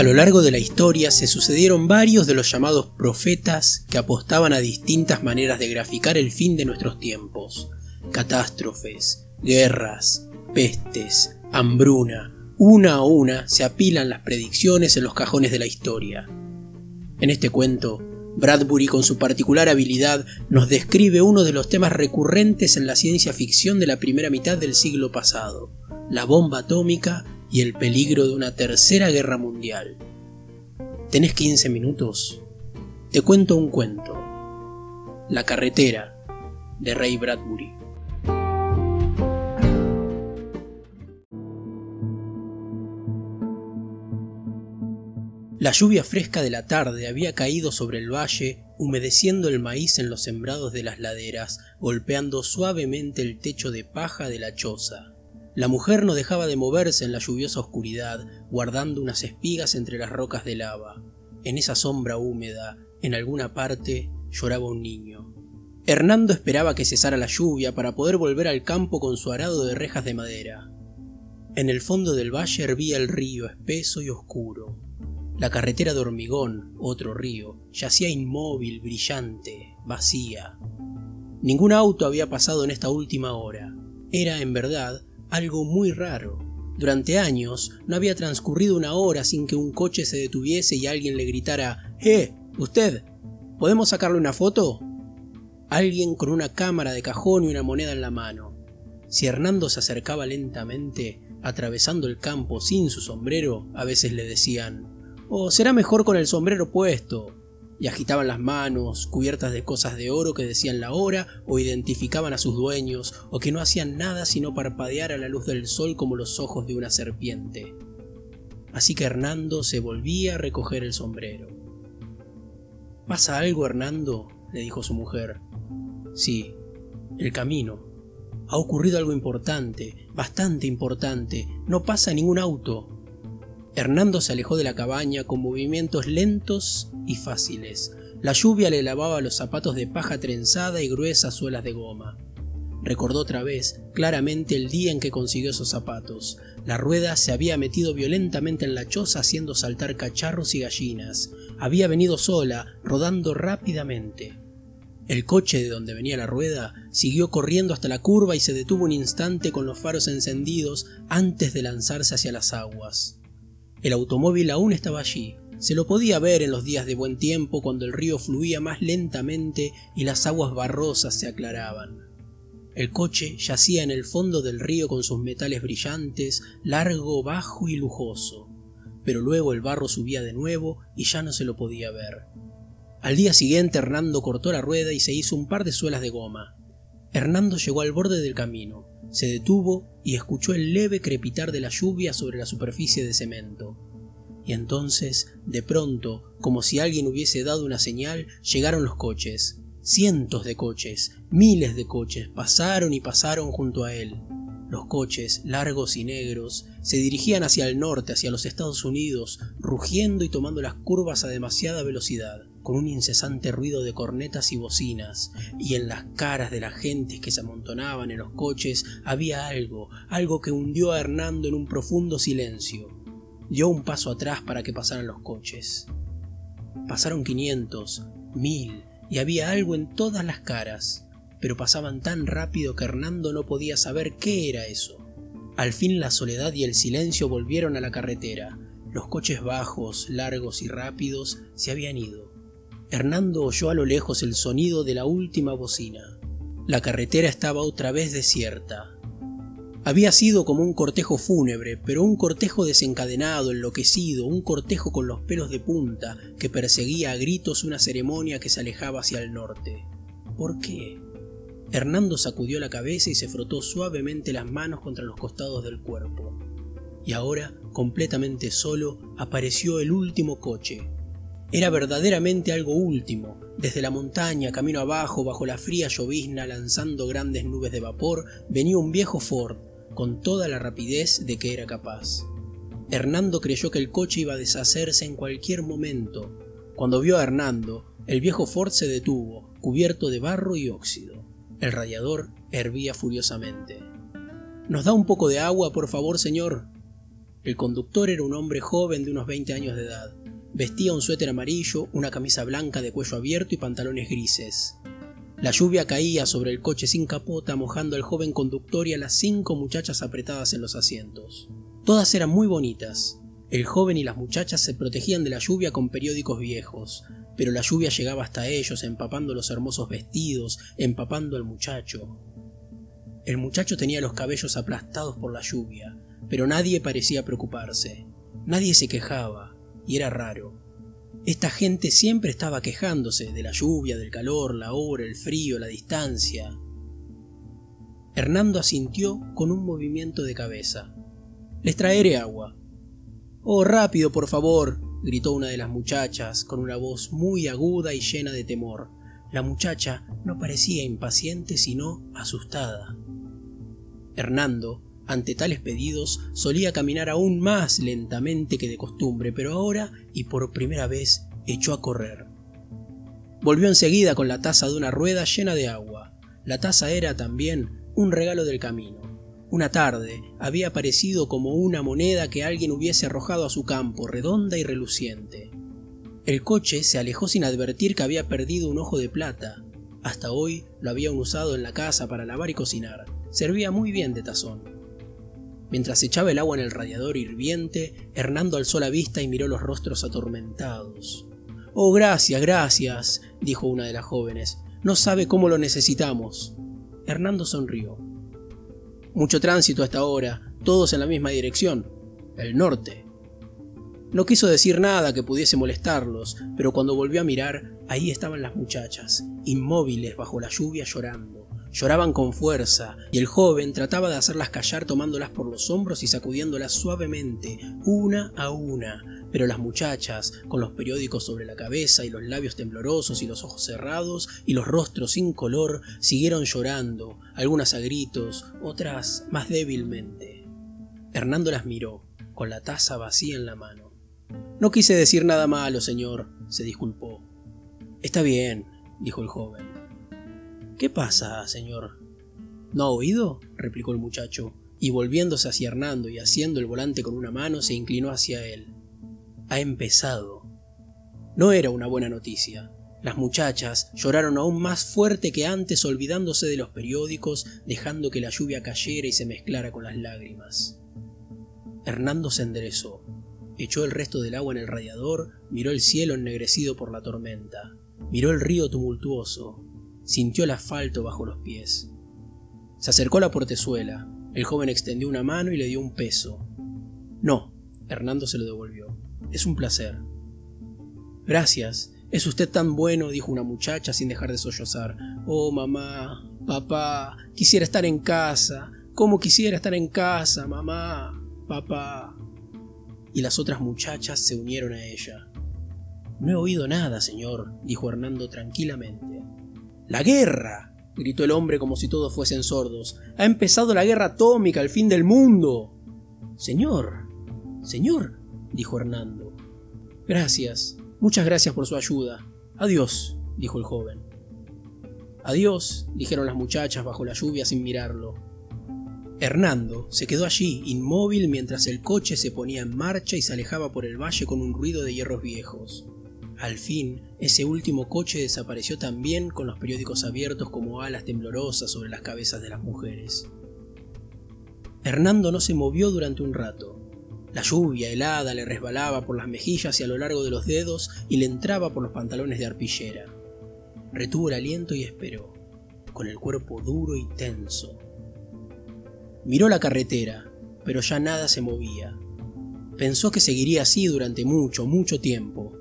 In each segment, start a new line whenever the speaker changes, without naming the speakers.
A lo largo de la historia se sucedieron varios de los llamados profetas que apostaban a distintas maneras de graficar el fin de nuestros tiempos. Catástrofes, guerras, pestes, hambruna, una a una se apilan las predicciones en los cajones de la historia. En este cuento, Bradbury con su particular habilidad nos describe uno de los temas recurrentes en la ciencia ficción de la primera mitad del siglo pasado, la bomba atómica y el peligro de una tercera guerra mundial. ¿Tenés 15 minutos? Te cuento un cuento. La carretera de Ray Bradbury. La lluvia fresca de la tarde había caído sobre el valle, humedeciendo el maíz en los sembrados de las laderas, golpeando suavemente el techo de paja de la choza. La mujer no dejaba de moverse en la lluviosa oscuridad, guardando unas espigas entre las rocas de lava. En esa sombra húmeda, en alguna parte, lloraba un niño. Hernando esperaba que cesara la lluvia para poder volver al campo con su arado de rejas de madera. En el fondo del valle hervía el río espeso y oscuro. La carretera de hormigón, otro río, yacía inmóvil, brillante, vacía. Ningún auto había pasado en esta última hora. Era, en verdad, algo muy raro. Durante años no había transcurrido una hora sin que un coche se detuviese y alguien le gritara ¡Eh! ¿Usted? ¿Podemos sacarle una foto? Alguien con una cámara de cajón y una moneda en la mano. Si Hernando se acercaba lentamente, atravesando el campo sin su sombrero, a veces le decían o será mejor con el sombrero puesto. Y agitaban las manos, cubiertas de cosas de oro que decían la hora o identificaban a sus dueños, o que no hacían nada sino parpadear a la luz del sol como los ojos de una serpiente. Así que Hernando se volvía a recoger el sombrero. ¿Pasa algo, Hernando? le dijo su mujer. Sí, el camino. Ha ocurrido algo importante, bastante importante. No pasa ningún auto. Hernando se alejó de la cabaña con movimientos lentos y fáciles. La lluvia le lavaba los zapatos de paja trenzada y gruesas suelas de goma. Recordó otra vez claramente el día en que consiguió esos zapatos. La rueda se había metido violentamente en la choza haciendo saltar cacharros y gallinas. Había venido sola, rodando rápidamente. El coche de donde venía la rueda siguió corriendo hasta la curva y se detuvo un instante con los faros encendidos antes de lanzarse hacia las aguas. El automóvil aún estaba allí. Se lo podía ver en los días de buen tiempo cuando el río fluía más lentamente y las aguas barrosas se aclaraban. El coche yacía en el fondo del río con sus metales brillantes, largo, bajo y lujoso. Pero luego el barro subía de nuevo y ya no se lo podía ver. Al día siguiente Hernando cortó la rueda y se hizo un par de suelas de goma. Hernando llegó al borde del camino. Se detuvo y escuchó el leve crepitar de la lluvia sobre la superficie de cemento. Y entonces, de pronto, como si alguien hubiese dado una señal, llegaron los coches. Cientos de coches, miles de coches, pasaron y pasaron junto a él. Los coches, largos y negros, se dirigían hacia el norte, hacia los Estados Unidos, rugiendo y tomando las curvas a demasiada velocidad con un incesante ruido de cornetas y bocinas, y en las caras de las gentes que se amontonaban en los coches había algo, algo que hundió a Hernando en un profundo silencio. Dio un paso atrás para que pasaran los coches. Pasaron quinientos, mil, y había algo en todas las caras, pero pasaban tan rápido que Hernando no podía saber qué era eso. Al fin la soledad y el silencio volvieron a la carretera. Los coches bajos, largos y rápidos se habían ido. Hernando oyó a lo lejos el sonido de la última bocina. La carretera estaba otra vez desierta. Había sido como un cortejo fúnebre, pero un cortejo desencadenado, enloquecido, un cortejo con los pelos de punta, que perseguía a gritos una ceremonia que se alejaba hacia el norte. ¿Por qué? Hernando sacudió la cabeza y se frotó suavemente las manos contra los costados del cuerpo. Y ahora, completamente solo, apareció el último coche, era verdaderamente algo último. Desde la montaña, camino abajo, bajo la fría llovizna, lanzando grandes nubes de vapor, venía un viejo Ford, con toda la rapidez de que era capaz. Hernando creyó que el coche iba a deshacerse en cualquier momento. Cuando vio a Hernando, el viejo Ford se detuvo, cubierto de barro y óxido. El radiador hervía furiosamente. ¿Nos da un poco de agua, por favor, señor? El conductor era un hombre joven de unos 20 años de edad. Vestía un suéter amarillo, una camisa blanca de cuello abierto y pantalones grises. La lluvia caía sobre el coche sin capota, mojando al joven conductor y a las cinco muchachas apretadas en los asientos. Todas eran muy bonitas. El joven y las muchachas se protegían de la lluvia con periódicos viejos, pero la lluvia llegaba hasta ellos, empapando los hermosos vestidos, empapando al muchacho. El muchacho tenía los cabellos aplastados por la lluvia, pero nadie parecía preocuparse. Nadie se quejaba, y era raro. Esta gente siempre estaba quejándose de la lluvia, del calor, la hora, el frío, la distancia. Hernando asintió con un movimiento de cabeza. Les traeré agua. Oh, rápido, por favor, gritó una de las muchachas con una voz muy aguda y llena de temor. La muchacha no parecía impaciente, sino asustada. Hernando, ante tales pedidos, solía caminar aún más lentamente que de costumbre, pero ahora, y por primera vez, echó a correr. Volvió enseguida con la taza de una rueda llena de agua. La taza era también un regalo del camino. Una tarde había aparecido como una moneda que alguien hubiese arrojado a su campo, redonda y reluciente. El coche se alejó sin advertir que había perdido un ojo de plata. Hasta hoy lo habían usado en la casa para lavar y cocinar. Servía muy bien de tazón. Mientras echaba el agua en el radiador hirviente, Hernando alzó la vista y miró los rostros atormentados. Oh, gracias, gracias, dijo una de las jóvenes. No sabe cómo lo necesitamos. Hernando sonrió. Mucho tránsito hasta ahora, todos en la misma dirección, el norte. No quiso decir nada que pudiese molestarlos, pero cuando volvió a mirar, ahí estaban las muchachas, inmóviles bajo la lluvia llorando. Lloraban con fuerza, y el joven trataba de hacerlas callar tomándolas por los hombros y sacudiéndolas suavemente, una a una, pero las muchachas, con los periódicos sobre la cabeza y los labios temblorosos y los ojos cerrados y los rostros sin color, siguieron llorando, algunas a gritos, otras más débilmente. Hernando las miró, con la taza vacía en la mano. No quise decir nada malo, señor, se disculpó. Está bien, dijo el joven. ¿Qué pasa, señor? ¿No ha oído? replicó el muchacho, y volviéndose hacia Hernando y haciendo el volante con una mano, se inclinó hacia él. Ha empezado. No era una buena noticia. Las muchachas lloraron aún más fuerte que antes, olvidándose de los periódicos, dejando que la lluvia cayera y se mezclara con las lágrimas. Hernando se enderezó, echó el resto del agua en el radiador, miró el cielo ennegrecido por la tormenta, miró el río tumultuoso, sintió el asfalto bajo los pies. Se acercó a la portezuela. El joven extendió una mano y le dio un peso. No, Hernando se lo devolvió. Es un placer. Gracias. Es usted tan bueno, dijo una muchacha sin dejar de sollozar. Oh, mamá, papá, quisiera estar en casa. ¿Cómo quisiera estar en casa, mamá, papá? Y las otras muchachas se unieron a ella. No he oído nada, señor, dijo Hernando tranquilamente. ¡La guerra! gritó el hombre como si todos fuesen sordos. Ha empezado la guerra atómica, el fin del mundo. Señor, señor, dijo Hernando. Gracias, muchas gracias por su ayuda. Adiós, dijo el joven. Adiós, dijeron las muchachas bajo la lluvia sin mirarlo. Hernando se quedó allí, inmóvil, mientras el coche se ponía en marcha y se alejaba por el valle con un ruido de hierros viejos. Al fin, ese último coche desapareció también con los periódicos abiertos como alas temblorosas sobre las cabezas de las mujeres. Hernando no se movió durante un rato. La lluvia helada le resbalaba por las mejillas y a lo largo de los dedos y le entraba por los pantalones de arpillera. Retuvo el aliento y esperó, con el cuerpo duro y tenso. Miró la carretera, pero ya nada se movía. Pensó que seguiría así durante mucho, mucho tiempo,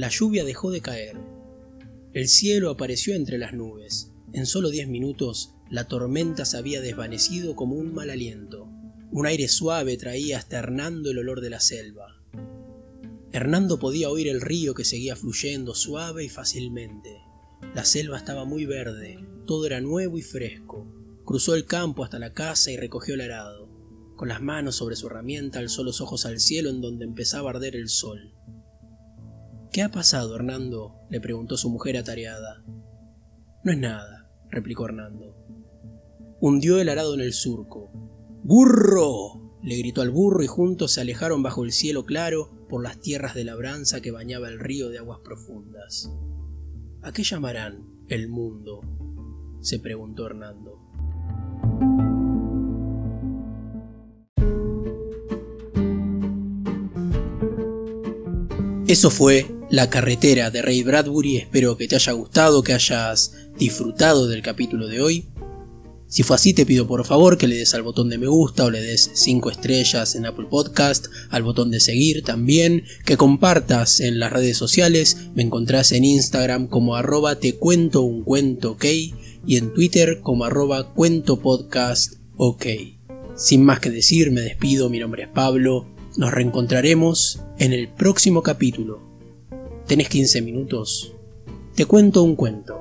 la lluvia dejó de caer. El cielo apareció entre las nubes. En solo diez minutos, la tormenta se había desvanecido como un mal aliento. Un aire suave traía hasta Hernando el olor de la selva. Hernando podía oír el río que seguía fluyendo suave y fácilmente. La selva estaba muy verde, todo era nuevo y fresco. Cruzó el campo hasta la casa y recogió el arado. Con las manos sobre su herramienta alzó los ojos al cielo en donde empezaba a arder el sol. ¿Qué ha pasado, Hernando? le preguntó su mujer atareada. No es nada, replicó Hernando. Hundió el arado en el surco. ¡Burro! le gritó al burro y juntos se alejaron bajo el cielo claro por las tierras de labranza que bañaba el río de aguas profundas. ¿A qué llamarán el mundo? se preguntó Hernando. Eso fue La carretera de Ray Bradbury. Espero que te haya gustado, que hayas disfrutado del capítulo de hoy. Si fue así, te pido por favor que le des al botón de me gusta o le des 5 estrellas en Apple Podcast, al botón de seguir también, que compartas en las redes sociales, me encontrás en Instagram como arroba te cuento un cuento y en Twitter como arroba cuento podcast ok. Sin más que decir, me despido, mi nombre es Pablo, nos reencontraremos en el próximo capítulo. ¿Tenés 15 minutos? Te cuento un cuento.